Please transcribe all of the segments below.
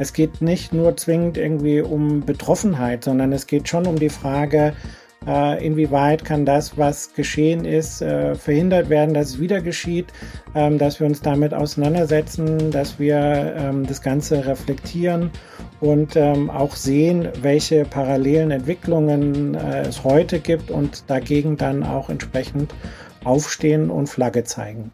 es geht nicht nur zwingend irgendwie um Betroffenheit, sondern es geht schon um die Frage, äh, inwieweit kann das, was geschehen ist, äh, verhindert werden, dass es wieder geschieht, ähm, dass wir uns damit auseinandersetzen, dass wir ähm, das Ganze reflektieren und ähm, auch sehen, welche parallelen Entwicklungen äh, es heute gibt und dagegen dann auch entsprechend aufstehen und Flagge zeigen.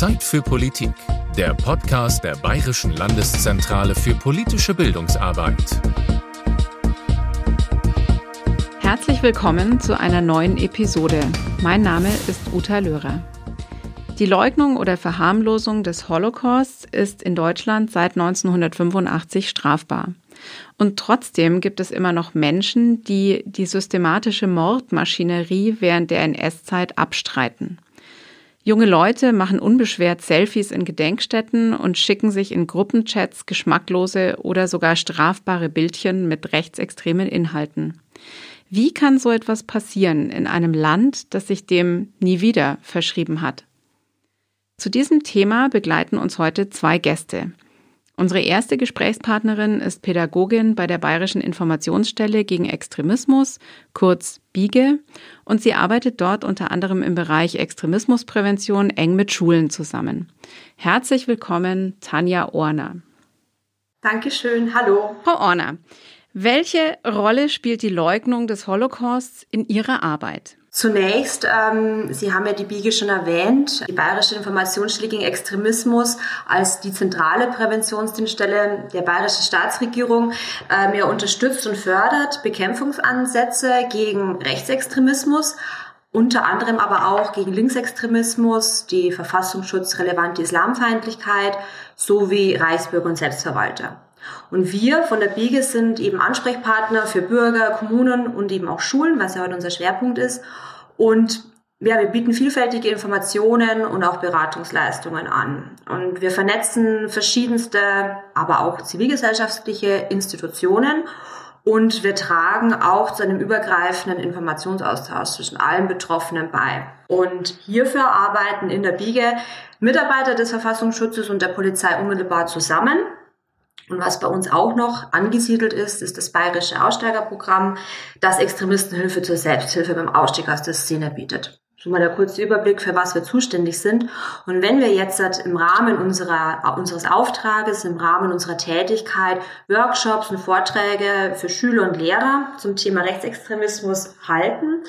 Zeit für Politik der Podcast der Bayerischen Landeszentrale für politische Bildungsarbeit. Herzlich willkommen zu einer neuen Episode. Mein Name ist Uta Löhrer. Die Leugnung oder Verharmlosung des Holocausts ist in Deutschland seit 1985 strafbar. Und trotzdem gibt es immer noch Menschen, die die systematische Mordmaschinerie während der NS-Zeit abstreiten. Junge Leute machen unbeschwert Selfies in Gedenkstätten und schicken sich in Gruppenchats geschmacklose oder sogar strafbare Bildchen mit rechtsextremen Inhalten. Wie kann so etwas passieren in einem Land, das sich dem nie wieder verschrieben hat? Zu diesem Thema begleiten uns heute zwei Gäste. Unsere erste Gesprächspartnerin ist Pädagogin bei der Bayerischen Informationsstelle gegen Extremismus, kurz BIGE, und sie arbeitet dort unter anderem im Bereich Extremismusprävention eng mit Schulen zusammen. Herzlich willkommen, Tanja Orner. Dankeschön, hallo. Frau Orner, welche Rolle spielt die Leugnung des Holocausts in Ihrer Arbeit? Zunächst, ähm, Sie haben ja die BIGE schon erwähnt, die Bayerische Informationsstelle gegen Extremismus als die zentrale Präventionsdienststelle der bayerischen Staatsregierung ähm, ja unterstützt und fördert Bekämpfungsansätze gegen Rechtsextremismus, unter anderem aber auch gegen Linksextremismus, die verfassungsschutzrelevante Islamfeindlichkeit sowie Reichsbürger und Selbstverwalter. Und wir von der BIGE sind eben Ansprechpartner für Bürger, Kommunen und eben auch Schulen, was ja heute unser Schwerpunkt ist. Und ja, wir bieten vielfältige Informationen und auch Beratungsleistungen an. Und wir vernetzen verschiedenste, aber auch zivilgesellschaftliche Institutionen. Und wir tragen auch zu einem übergreifenden Informationsaustausch zwischen allen Betroffenen bei. Und hierfür arbeiten in der BIGE Mitarbeiter des Verfassungsschutzes und der Polizei unmittelbar zusammen. Und was bei uns auch noch angesiedelt ist, ist das bayerische Aussteigerprogramm, das Extremistenhilfe zur Selbsthilfe beim Ausstieg aus der Szene bietet. So mal der kurze Überblick, für was wir zuständig sind. Und wenn wir jetzt im Rahmen unserer, unseres Auftrages, im Rahmen unserer Tätigkeit Workshops und Vorträge für Schüler und Lehrer zum Thema Rechtsextremismus halten,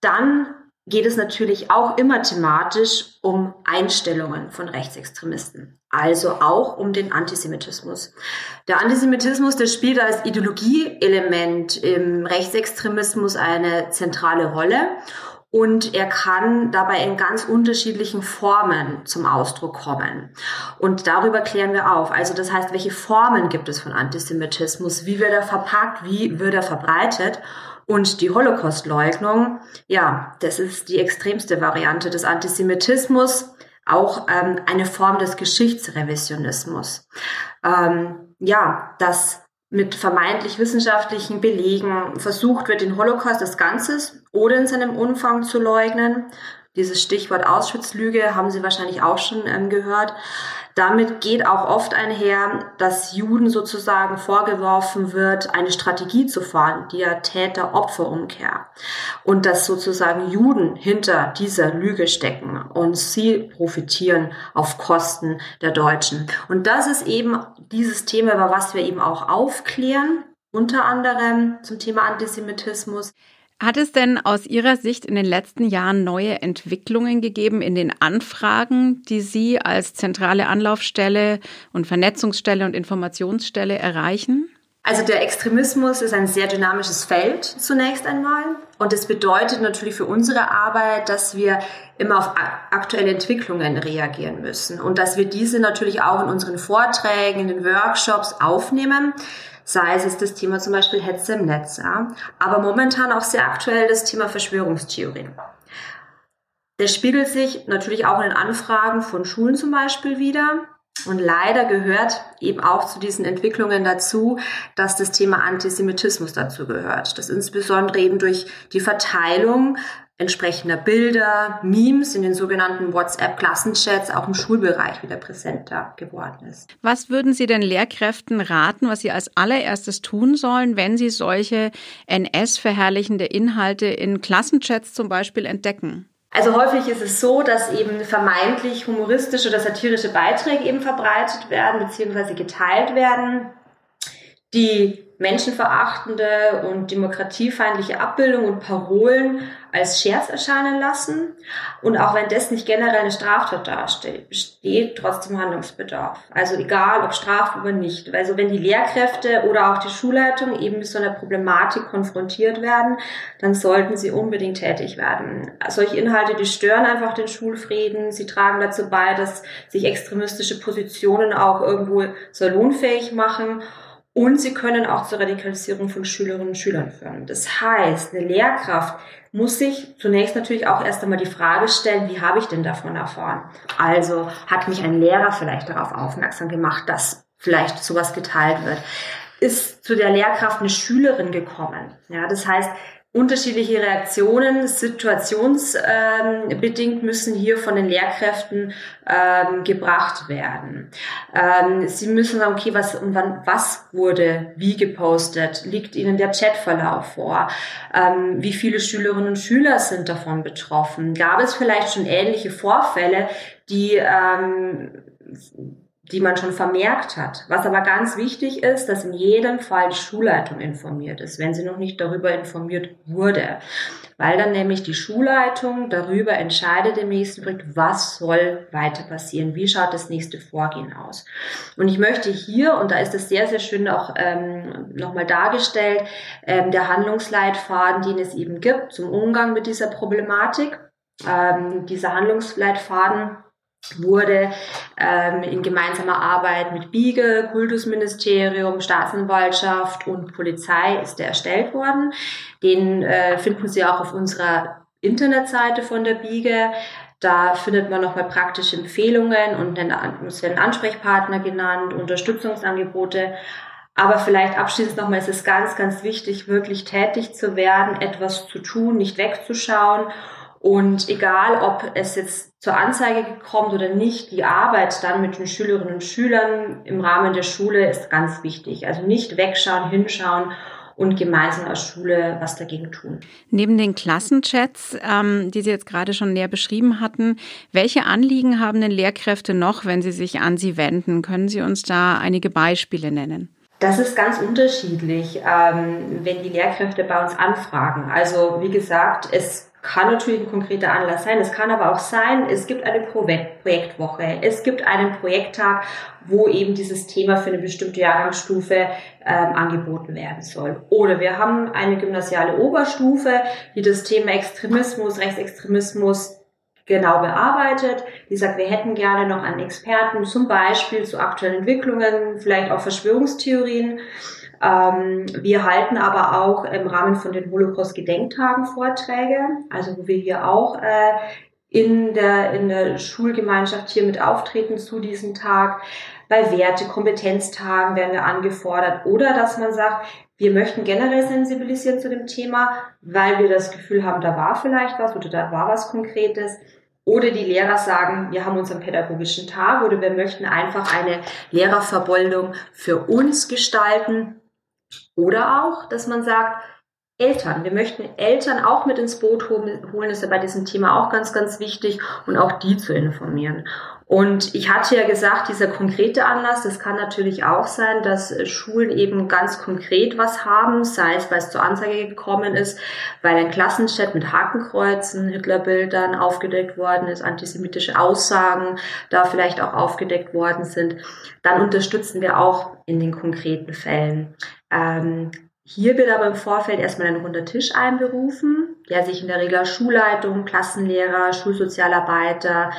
dann geht es natürlich auch immer thematisch um Einstellungen von Rechtsextremisten, also auch um den Antisemitismus. Der Antisemitismus, der spielt als Ideologieelement im Rechtsextremismus eine zentrale Rolle und er kann dabei in ganz unterschiedlichen Formen zum Ausdruck kommen. Und darüber klären wir auf. Also das heißt, welche Formen gibt es von Antisemitismus? Wie wird er verpackt? Wie wird er verbreitet? Und die Holocaustleugnung, ja, das ist die extremste Variante des Antisemitismus, auch ähm, eine Form des Geschichtsrevisionismus. Ähm, ja, dass mit vermeintlich wissenschaftlichen Belegen versucht wird, den Holocaust des Ganzes oder in seinem Umfang zu leugnen. Dieses Stichwort Auschwitz-Lüge haben Sie wahrscheinlich auch schon ähm, gehört. Damit geht auch oft einher, dass Juden sozusagen vorgeworfen wird, eine Strategie zu fahren, die ja Täter-Opfer-Umkehr. Und dass sozusagen Juden hinter dieser Lüge stecken und sie profitieren auf Kosten der Deutschen. Und das ist eben dieses Thema, über was wir eben auch aufklären, unter anderem zum Thema Antisemitismus. Hat es denn aus Ihrer Sicht in den letzten Jahren neue Entwicklungen gegeben in den Anfragen, die Sie als zentrale Anlaufstelle und Vernetzungsstelle und Informationsstelle erreichen? Also der Extremismus ist ein sehr dynamisches Feld zunächst einmal. Und es bedeutet natürlich für unsere Arbeit, dass wir immer auf aktuelle Entwicklungen reagieren müssen und dass wir diese natürlich auch in unseren Vorträgen, in den Workshops aufnehmen sei es das Thema zum Beispiel Hetze im Netz, ja, aber momentan auch sehr aktuell das Thema Verschwörungstheorien. Der spiegelt sich natürlich auch in den Anfragen von Schulen zum Beispiel wieder. Und leider gehört eben auch zu diesen Entwicklungen dazu, dass das Thema Antisemitismus dazu gehört. Das insbesondere eben durch die Verteilung entsprechender Bilder, Memes in den sogenannten WhatsApp-Klassenchats auch im Schulbereich wieder präsenter geworden ist. Was würden Sie den Lehrkräften raten, was sie als allererstes tun sollen, wenn sie solche NS-verherrlichende Inhalte in Klassenchats zum Beispiel entdecken? Also häufig ist es so, dass eben vermeintlich humoristische oder satirische Beiträge eben verbreitet werden bzw. geteilt werden, die menschenverachtende und demokratiefeindliche Abbildung und Parolen als Scherz erscheinen lassen und auch wenn das nicht generell eine Straftat darstellt, besteht trotzdem Handlungsbedarf. Also egal ob Straf oder nicht. Also wenn die Lehrkräfte oder auch die Schulleitung eben mit so einer Problematik konfrontiert werden, dann sollten sie unbedingt tätig werden. Solche Inhalte, die stören einfach den Schulfrieden. Sie tragen dazu bei, dass sich extremistische Positionen auch irgendwo salonfähig machen und sie können auch zur Radikalisierung von Schülerinnen und Schülern führen. Das heißt, eine Lehrkraft muss sich zunächst natürlich auch erst einmal die Frage stellen, wie habe ich denn davon erfahren? Also hat mich ein Lehrer vielleicht darauf aufmerksam gemacht, dass vielleicht sowas geteilt wird? Ist zu der Lehrkraft eine Schülerin gekommen? Ja, das heißt, unterschiedliche Reaktionen, situationsbedingt müssen hier von den Lehrkräften ähm, gebracht werden. Ähm, sie müssen sagen, okay, was und wann, was wurde wie gepostet? Liegt Ihnen der Chatverlauf vor? Ähm, wie viele Schülerinnen und Schüler sind davon betroffen? Gab es vielleicht schon ähnliche Vorfälle, die ähm, die man schon vermerkt hat. Was aber ganz wichtig ist, dass in jedem Fall die Schulleitung informiert ist, wenn sie noch nicht darüber informiert wurde. Weil dann nämlich die Schulleitung darüber entscheidet im nächsten Schritt, was soll weiter passieren, wie schaut das nächste Vorgehen aus. Und ich möchte hier, und da ist es sehr, sehr schön auch ähm, nochmal dargestellt, ähm, der Handlungsleitfaden, den es eben gibt zum Umgang mit dieser Problematik. Ähm, dieser Handlungsleitfaden wurde ähm, in gemeinsamer Arbeit mit Biege, Kultusministerium, Staatsanwaltschaft und Polizei ist der erstellt worden. Den äh, finden Sie auch auf unserer Internetseite von der Biege. Da findet man nochmal praktische Empfehlungen und es werden Ansprechpartner genannt, Unterstützungsangebote. Aber vielleicht abschließend nochmal, es ist ganz, ganz wichtig, wirklich tätig zu werden, etwas zu tun, nicht wegzuschauen und egal, ob es jetzt zur Anzeige kommt oder nicht, die Arbeit dann mit den Schülerinnen und Schülern im Rahmen der Schule ist ganz wichtig. Also nicht wegschauen, hinschauen und gemeinsam als Schule was dagegen tun. Neben den Klassenchats, ähm, die Sie jetzt gerade schon näher beschrieben hatten, welche Anliegen haben denn Lehrkräfte noch, wenn sie sich an Sie wenden? Können Sie uns da einige Beispiele nennen? Das ist ganz unterschiedlich, ähm, wenn die Lehrkräfte bei uns anfragen. Also wie gesagt, es kann natürlich ein konkreter Anlass sein. Es kann aber auch sein, es gibt eine Projektwoche, es gibt einen Projekttag, wo eben dieses Thema für eine bestimmte Jahrgangsstufe ähm, angeboten werden soll. Oder wir haben eine gymnasiale Oberstufe, die das Thema Extremismus, Rechtsextremismus genau bearbeitet. Die sagt, wir hätten gerne noch einen Experten, zum Beispiel zu aktuellen Entwicklungen, vielleicht auch Verschwörungstheorien. Ähm, wir halten aber auch im Rahmen von den Holocaust-Gedenktagen Vorträge, also wo wir hier auch äh, in der, in der Schulgemeinschaft hier mit auftreten zu diesem Tag. Bei Werte, Kompetenztagen werden wir angefordert oder dass man sagt, wir möchten generell sensibilisieren zu dem Thema, weil wir das Gefühl haben, da war vielleicht was oder da war was Konkretes. Oder die Lehrer sagen, wir haben unseren pädagogischen Tag oder wir möchten einfach eine Lehrerverboldung für uns gestalten oder auch, dass man sagt, Eltern. Wir möchten Eltern auch mit ins Boot holen, ist ja bei diesem Thema auch ganz, ganz wichtig und auch die zu informieren. Und ich hatte ja gesagt, dieser konkrete Anlass, das kann natürlich auch sein, dass Schulen eben ganz konkret was haben, sei es, weil es zur Anzeige gekommen ist, weil ein Klassenchat mit Hakenkreuzen, Hitlerbildern aufgedeckt worden ist, antisemitische Aussagen da vielleicht auch aufgedeckt worden sind. Dann unterstützen wir auch in den konkreten Fällen. Ähm, hier wird aber im Vorfeld erstmal ein runder Tisch einberufen, der sich in der Regel Schulleitung, Klassenlehrer, Schulsozialarbeiter,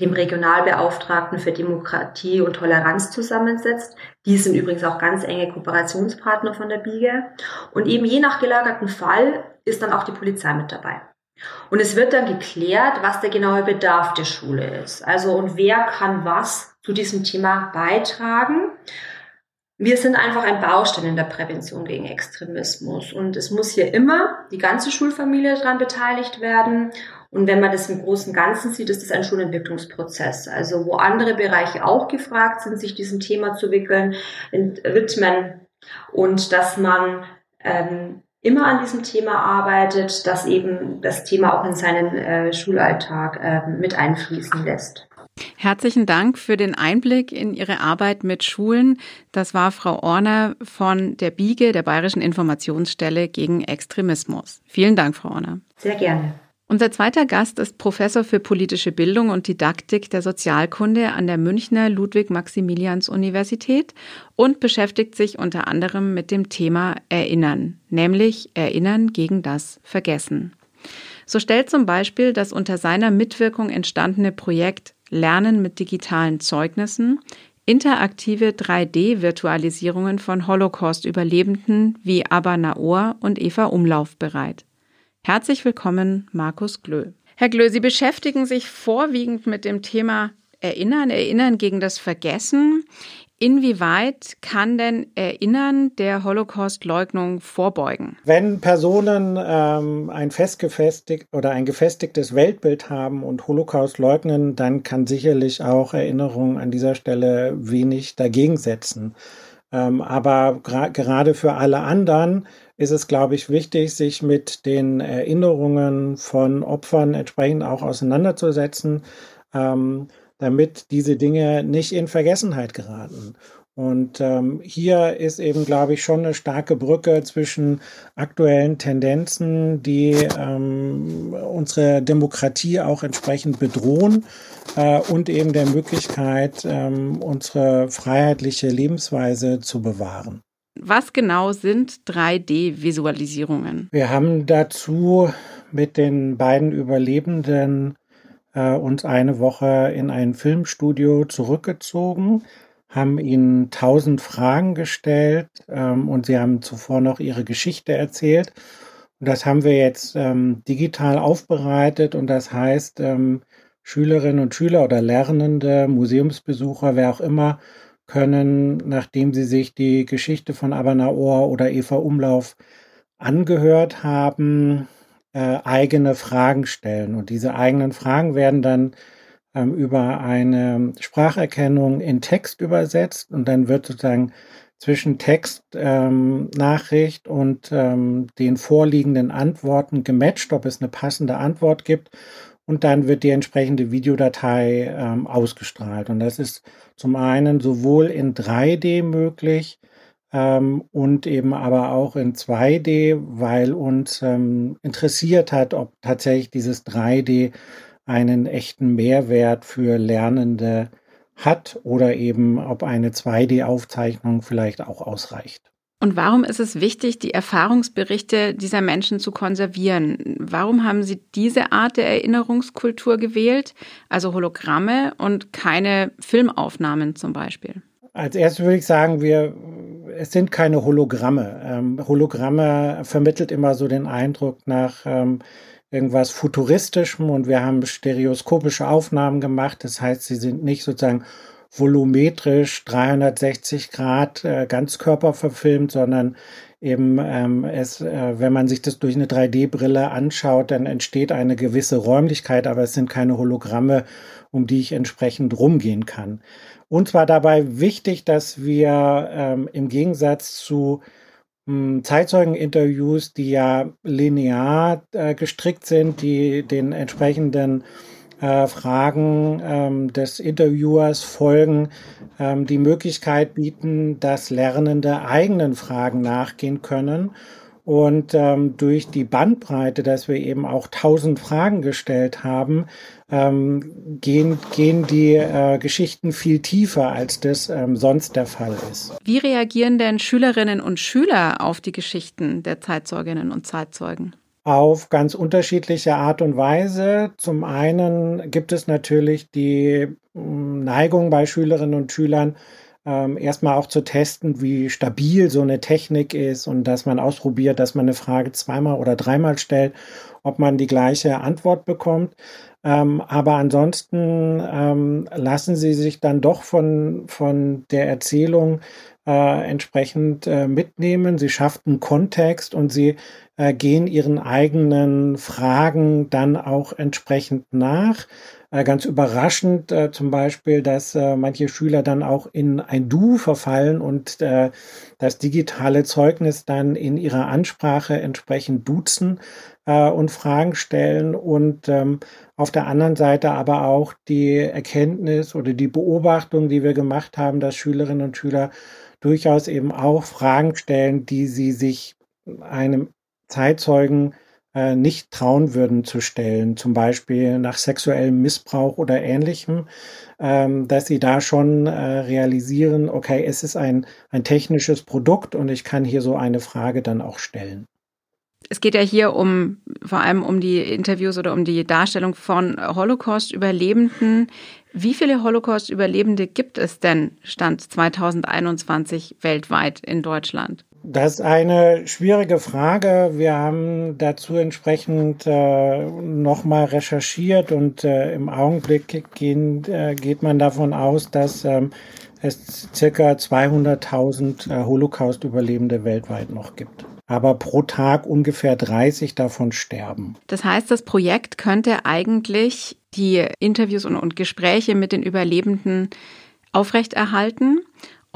dem Regionalbeauftragten für Demokratie und Toleranz zusammensetzt. Die sind übrigens auch ganz enge Kooperationspartner von der Biege. Und eben je nach gelagerten Fall ist dann auch die Polizei mit dabei. Und es wird dann geklärt, was der genaue Bedarf der Schule ist. Also und wer kann was zu diesem Thema beitragen. wir sind einfach ein Baustein in der Prävention gegen Extremismus und es muss hier immer die ganze Schulfamilie daran beteiligt werden. Und wenn man das im großen Ganzen sieht, ist es ein Schulentwicklungsprozess. Also wo andere Bereiche auch gefragt sind, sich diesem Thema zu wickeln, widmen und dass man ähm, immer an diesem Thema arbeitet, dass eben das Thema auch in seinen äh, Schulalltag äh, mit einfließen lässt. Herzlichen Dank für den Einblick in Ihre Arbeit mit Schulen. Das war Frau Orner von der BIGE, der Bayerischen Informationsstelle gegen Extremismus. Vielen Dank, Frau Orner. Sehr gerne. Unser zweiter Gast ist Professor für politische Bildung und Didaktik der Sozialkunde an der Münchner Ludwig-Maximilians-Universität und beschäftigt sich unter anderem mit dem Thema Erinnern, nämlich Erinnern gegen das Vergessen. So stellt zum Beispiel das unter seiner Mitwirkung entstandene Projekt Lernen mit digitalen Zeugnissen, interaktive 3D-Virtualisierungen von Holocaust-Überlebenden wie Abba Naor und Eva Umlauf bereit. Herzlich willkommen, Markus Glö. Herr Glö, Sie beschäftigen sich vorwiegend mit dem Thema Erinnern, Erinnern gegen das Vergessen. Inwieweit kann denn Erinnern der Holocaust-Leugnung vorbeugen? Wenn Personen ähm, ein festgefestigt oder ein gefestigtes Weltbild haben und Holocaust leugnen, dann kann sicherlich auch Erinnerung an dieser Stelle wenig dagegen setzen. Ähm, aber gerade für alle anderen ist es, glaube ich, wichtig, sich mit den Erinnerungen von Opfern entsprechend auch auseinanderzusetzen. Ähm, damit diese Dinge nicht in Vergessenheit geraten. Und ähm, hier ist eben, glaube ich, schon eine starke Brücke zwischen aktuellen Tendenzen, die ähm, unsere Demokratie auch entsprechend bedrohen äh, und eben der Möglichkeit, ähm, unsere freiheitliche Lebensweise zu bewahren. Was genau sind 3D-Visualisierungen? Wir haben dazu mit den beiden Überlebenden äh, uns eine Woche in ein Filmstudio zurückgezogen, haben ihnen tausend Fragen gestellt ähm, und sie haben zuvor noch ihre Geschichte erzählt. Und das haben wir jetzt ähm, digital aufbereitet und das heißt, ähm, Schülerinnen und Schüler oder Lernende, Museumsbesucher, wer auch immer, können, nachdem sie sich die Geschichte von Abanaor oder Eva Umlauf angehört haben, äh, eigene Fragen stellen. Und diese eigenen Fragen werden dann ähm, über eine Spracherkennung in Text übersetzt und dann wird sozusagen zwischen Textnachricht ähm, und ähm, den vorliegenden Antworten gematcht, ob es eine passende Antwort gibt. Und dann wird die entsprechende Videodatei ähm, ausgestrahlt. Und das ist zum einen sowohl in 3D möglich, ähm, und eben aber auch in 2D, weil uns ähm, interessiert hat, ob tatsächlich dieses 3D einen echten Mehrwert für Lernende hat oder eben ob eine 2D-Aufzeichnung vielleicht auch ausreicht. Und warum ist es wichtig, die Erfahrungsberichte dieser Menschen zu konservieren? Warum haben Sie diese Art der Erinnerungskultur gewählt, also Hologramme und keine Filmaufnahmen zum Beispiel? Als erstes würde ich sagen, wir, es sind keine Hologramme. Ähm, Hologramme vermittelt immer so den Eindruck nach ähm, irgendwas Futuristischem und wir haben stereoskopische Aufnahmen gemacht. Das heißt, sie sind nicht sozusagen volumetrisch 360 Grad äh, Ganzkörper verfilmt, sondern eben ähm, es, äh, wenn man sich das durch eine 3D-Brille anschaut, dann entsteht eine gewisse Räumlichkeit, aber es sind keine Hologramme, um die ich entsprechend rumgehen kann. Uns war dabei wichtig, dass wir ähm, im Gegensatz zu hm, Zeitzeugeninterviews, die ja linear äh, gestrickt sind, die den entsprechenden äh, Fragen ähm, des Interviewers folgen, ähm, die Möglichkeit bieten, dass Lernende eigenen Fragen nachgehen können und ähm, durch die Bandbreite, dass wir eben auch tausend Fragen gestellt haben, ähm, gehen, gehen die äh, Geschichten viel tiefer, als das ähm, sonst der Fall ist. Wie reagieren denn Schülerinnen und Schüler auf die Geschichten der Zeitzeuginnen und Zeitzeugen? Auf ganz unterschiedliche Art und Weise. Zum einen gibt es natürlich die hm, Neigung bei Schülerinnen und Schülern, ähm, erstmal auch zu testen, wie stabil so eine Technik ist und dass man ausprobiert, dass man eine Frage zweimal oder dreimal stellt, ob man die gleiche Antwort bekommt. Ähm, aber ansonsten ähm, lassen sie sich dann doch von, von der Erzählung äh, entsprechend äh, mitnehmen. Sie schaffen Kontext und sie äh, gehen ihren eigenen Fragen dann auch entsprechend nach. Äh, ganz überraschend äh, zum Beispiel, dass äh, manche Schüler dann auch in ein Du verfallen und das digitale Zeugnis dann in ihrer Ansprache entsprechend duzen und Fragen stellen und ähm, auf der anderen Seite aber auch die Erkenntnis oder die Beobachtung, die wir gemacht haben, dass Schülerinnen und Schüler durchaus eben auch Fragen stellen, die sie sich einem Zeitzeugen äh, nicht trauen würden zu stellen, zum Beispiel nach sexuellem Missbrauch oder ähnlichem, ähm, dass sie da schon äh, realisieren, okay, es ist ein, ein technisches Produkt und ich kann hier so eine Frage dann auch stellen. Es geht ja hier um vor allem um die Interviews oder um die Darstellung von Holocaust-Überlebenden. Wie viele Holocaust-Überlebende gibt es denn Stand 2021 weltweit in Deutschland? Das ist eine schwierige Frage. Wir haben dazu entsprechend äh, nochmal recherchiert und äh, im Augenblick gehen, äh, geht man davon aus, dass ähm, es circa 200.000 äh, Holocaust-Überlebende weltweit noch gibt. Aber pro Tag ungefähr 30 davon sterben. Das heißt, das Projekt könnte eigentlich die Interviews und, und Gespräche mit den Überlebenden aufrechterhalten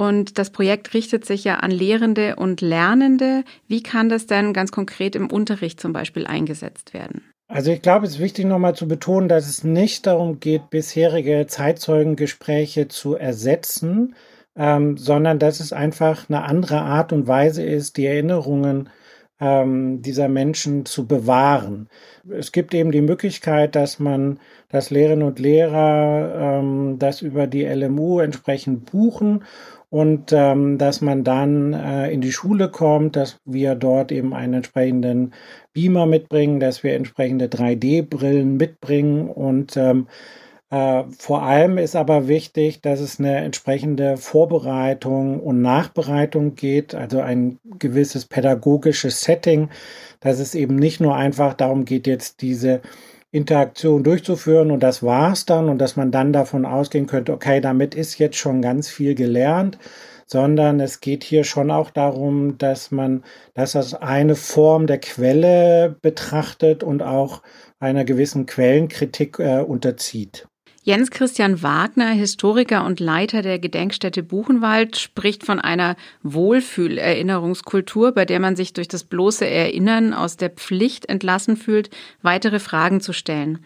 und das Projekt richtet sich ja an Lehrende und Lernende. Wie kann das denn ganz konkret im Unterricht zum Beispiel eingesetzt werden? Also ich glaube, es ist wichtig nochmal zu betonen, dass es nicht darum geht, bisherige Zeitzeugengespräche zu ersetzen, ähm, sondern dass es einfach eine andere Art und Weise ist, die Erinnerungen ähm, dieser Menschen zu bewahren. Es gibt eben die Möglichkeit, dass man, dass Lehrerinnen und Lehrer ähm, das über die LMU entsprechend buchen und ähm, dass man dann äh, in die Schule kommt, dass wir dort eben einen entsprechenden Beamer mitbringen, dass wir entsprechende 3D-Brillen mitbringen. Und ähm, äh, vor allem ist aber wichtig, dass es eine entsprechende Vorbereitung und Nachbereitung geht, also ein gewisses pädagogisches Setting, dass es eben nicht nur einfach darum geht, jetzt diese Interaktion durchzuführen und das war's dann und dass man dann davon ausgehen könnte, okay, damit ist jetzt schon ganz viel gelernt, sondern es geht hier schon auch darum, dass man das als eine Form der Quelle betrachtet und auch einer gewissen Quellenkritik äh, unterzieht. Jens Christian Wagner, Historiker und Leiter der Gedenkstätte Buchenwald, spricht von einer Wohlfühlerinnerungskultur, bei der man sich durch das bloße Erinnern aus der Pflicht entlassen fühlt, weitere Fragen zu stellen.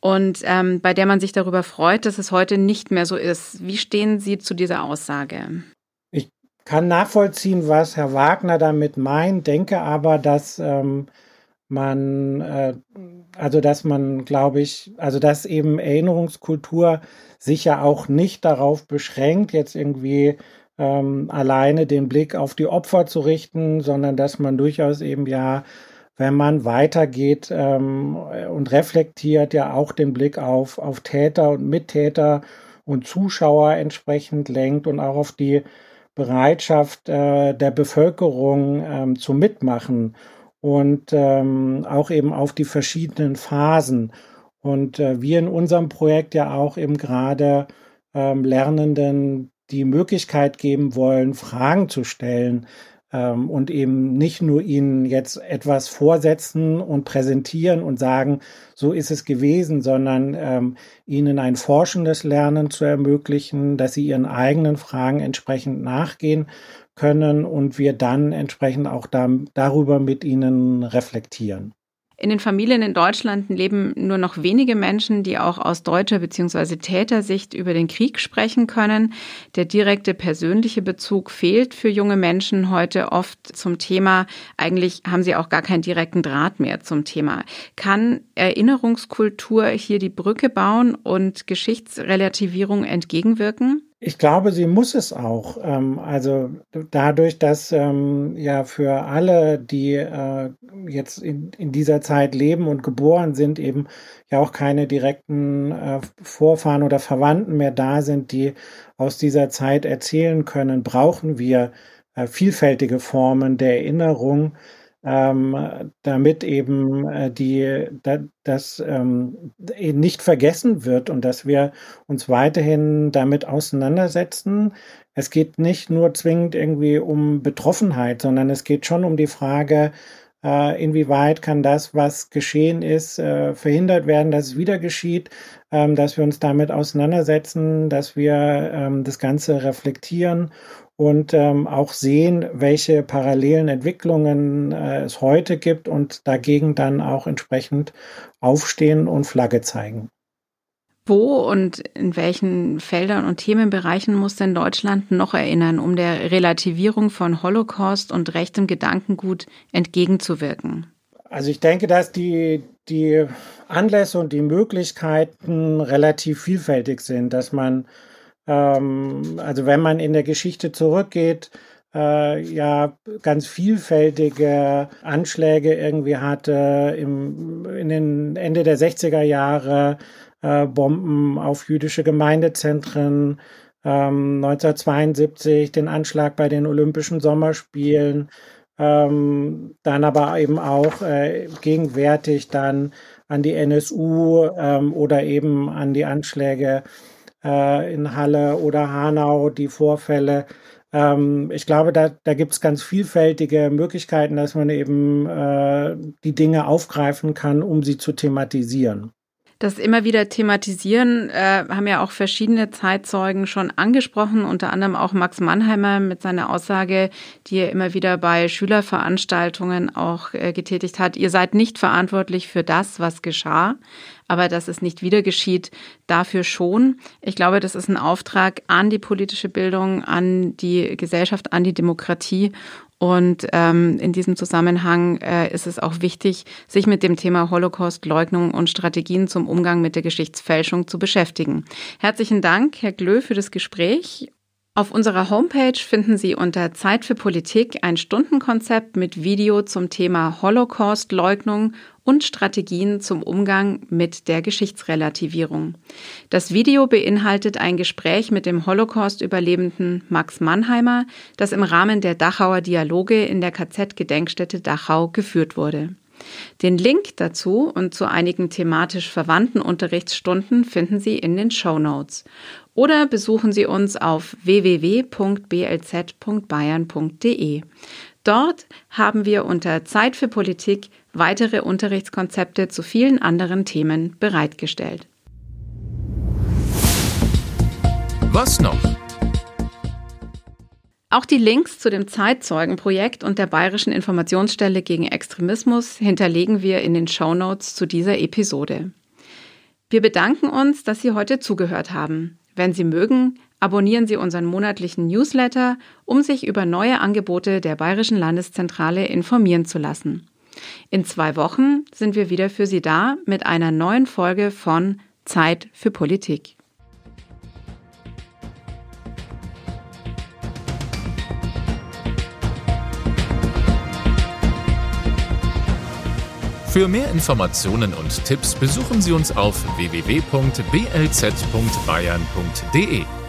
Und ähm, bei der man sich darüber freut, dass es heute nicht mehr so ist. Wie stehen Sie zu dieser Aussage? Ich kann nachvollziehen, was Herr Wagner damit meint, denke aber, dass ähm, man, äh, also dass man, glaube ich, also dass eben Erinnerungskultur sich ja auch nicht darauf beschränkt, jetzt irgendwie ähm, alleine den Blick auf die Opfer zu richten, sondern dass man durchaus eben ja, wenn man weitergeht ähm, und reflektiert, ja auch den Blick auf, auf Täter und Mittäter und Zuschauer entsprechend lenkt und auch auf die Bereitschaft äh, der Bevölkerung ähm, zu mitmachen und ähm, auch eben auf die verschiedenen Phasen. Und äh, wir in unserem Projekt ja auch eben gerade ähm, Lernenden die Möglichkeit geben wollen, Fragen zu stellen ähm, und eben nicht nur ihnen jetzt etwas vorsetzen und präsentieren und sagen, so ist es gewesen, sondern ähm, ihnen ein forschendes Lernen zu ermöglichen, dass sie ihren eigenen Fragen entsprechend nachgehen können und wir dann entsprechend auch da, darüber mit ihnen reflektieren. In den Familien in Deutschland leben nur noch wenige Menschen, die auch aus deutscher bzw. Tätersicht über den Krieg sprechen können. Der direkte persönliche Bezug fehlt für junge Menschen heute oft zum Thema. Eigentlich haben sie auch gar keinen direkten Draht mehr zum Thema. Kann Erinnerungskultur hier die Brücke bauen und Geschichtsrelativierung entgegenwirken? Ich glaube, sie muss es auch. Ähm, also dadurch, dass ähm, ja für alle, die äh, jetzt in, dieser Zeit leben und geboren sind, eben ja auch keine direkten äh, Vorfahren oder Verwandten mehr da sind, die aus dieser Zeit erzählen können, brauchen wir äh, vielfältige Formen der Erinnerung. Ähm, damit eben äh, die, da, das ähm, nicht vergessen wird und dass wir uns weiterhin damit auseinandersetzen. Es geht nicht nur zwingend irgendwie um Betroffenheit, sondern es geht schon um die Frage, äh, inwieweit kann das, was geschehen ist, äh, verhindert werden, dass es wieder geschieht, ähm, dass wir uns damit auseinandersetzen, dass wir ähm, das Ganze reflektieren und ähm, auch sehen, welche parallelen Entwicklungen äh, es heute gibt und dagegen dann auch entsprechend aufstehen und Flagge zeigen. Wo und in welchen Feldern und Themenbereichen muss denn Deutschland noch erinnern, um der Relativierung von Holocaust und rechtem Gedankengut entgegenzuwirken? Also ich denke, dass die, die Anlässe und die Möglichkeiten relativ vielfältig sind, dass man ähm, also wenn man in der Geschichte zurückgeht, äh, ja ganz vielfältige Anschläge irgendwie hatte im in den Ende der 60er Jahre äh, Bomben auf jüdische Gemeindezentren ähm, 1972 den Anschlag bei den Olympischen Sommerspielen ähm, dann aber eben auch äh, gegenwärtig dann an die NSU ähm, oder eben an die Anschläge äh, in Halle oder Hanau, die Vorfälle. Ähm, ich glaube, da, da gibt es ganz vielfältige Möglichkeiten, dass man eben äh, die Dinge aufgreifen kann, um sie zu thematisieren. Das immer wieder thematisieren äh, haben ja auch verschiedene Zeitzeugen schon angesprochen, unter anderem auch Max Mannheimer mit seiner Aussage, die er immer wieder bei Schülerveranstaltungen auch äh, getätigt hat. Ihr seid nicht verantwortlich für das, was geschah, aber dass es nicht wieder geschieht, dafür schon. Ich glaube, das ist ein Auftrag an die politische Bildung, an die Gesellschaft, an die Demokratie. Und ähm, in diesem Zusammenhang äh, ist es auch wichtig, sich mit dem Thema Holocaust-Leugnung und Strategien zum Umgang mit der Geschichtsfälschung zu beschäftigen. Herzlichen Dank, Herr Glö, für das Gespräch. Auf unserer Homepage finden Sie unter Zeit für Politik ein Stundenkonzept mit Video zum Thema Holocaust-Leugnung und Strategien zum Umgang mit der Geschichtsrelativierung. Das Video beinhaltet ein Gespräch mit dem Holocaust-Überlebenden Max Mannheimer, das im Rahmen der Dachauer Dialoge in der KZ-Gedenkstätte Dachau geführt wurde. Den Link dazu und zu einigen thematisch verwandten Unterrichtsstunden finden Sie in den Show Notes. Oder besuchen Sie uns auf www.blz.bayern.de. Dort haben wir unter Zeit für Politik weitere Unterrichtskonzepte zu vielen anderen Themen bereitgestellt. Was noch? Auch die Links zu dem Zeitzeugenprojekt und der Bayerischen Informationsstelle gegen Extremismus hinterlegen wir in den Show Notes zu dieser Episode. Wir bedanken uns, dass Sie heute zugehört haben. Wenn Sie mögen, abonnieren Sie unseren monatlichen Newsletter, um sich über neue Angebote der Bayerischen Landeszentrale informieren zu lassen. In zwei Wochen sind wir wieder für Sie da mit einer neuen Folge von Zeit für Politik. Für mehr Informationen und Tipps besuchen Sie uns auf www.blz.bayern.de.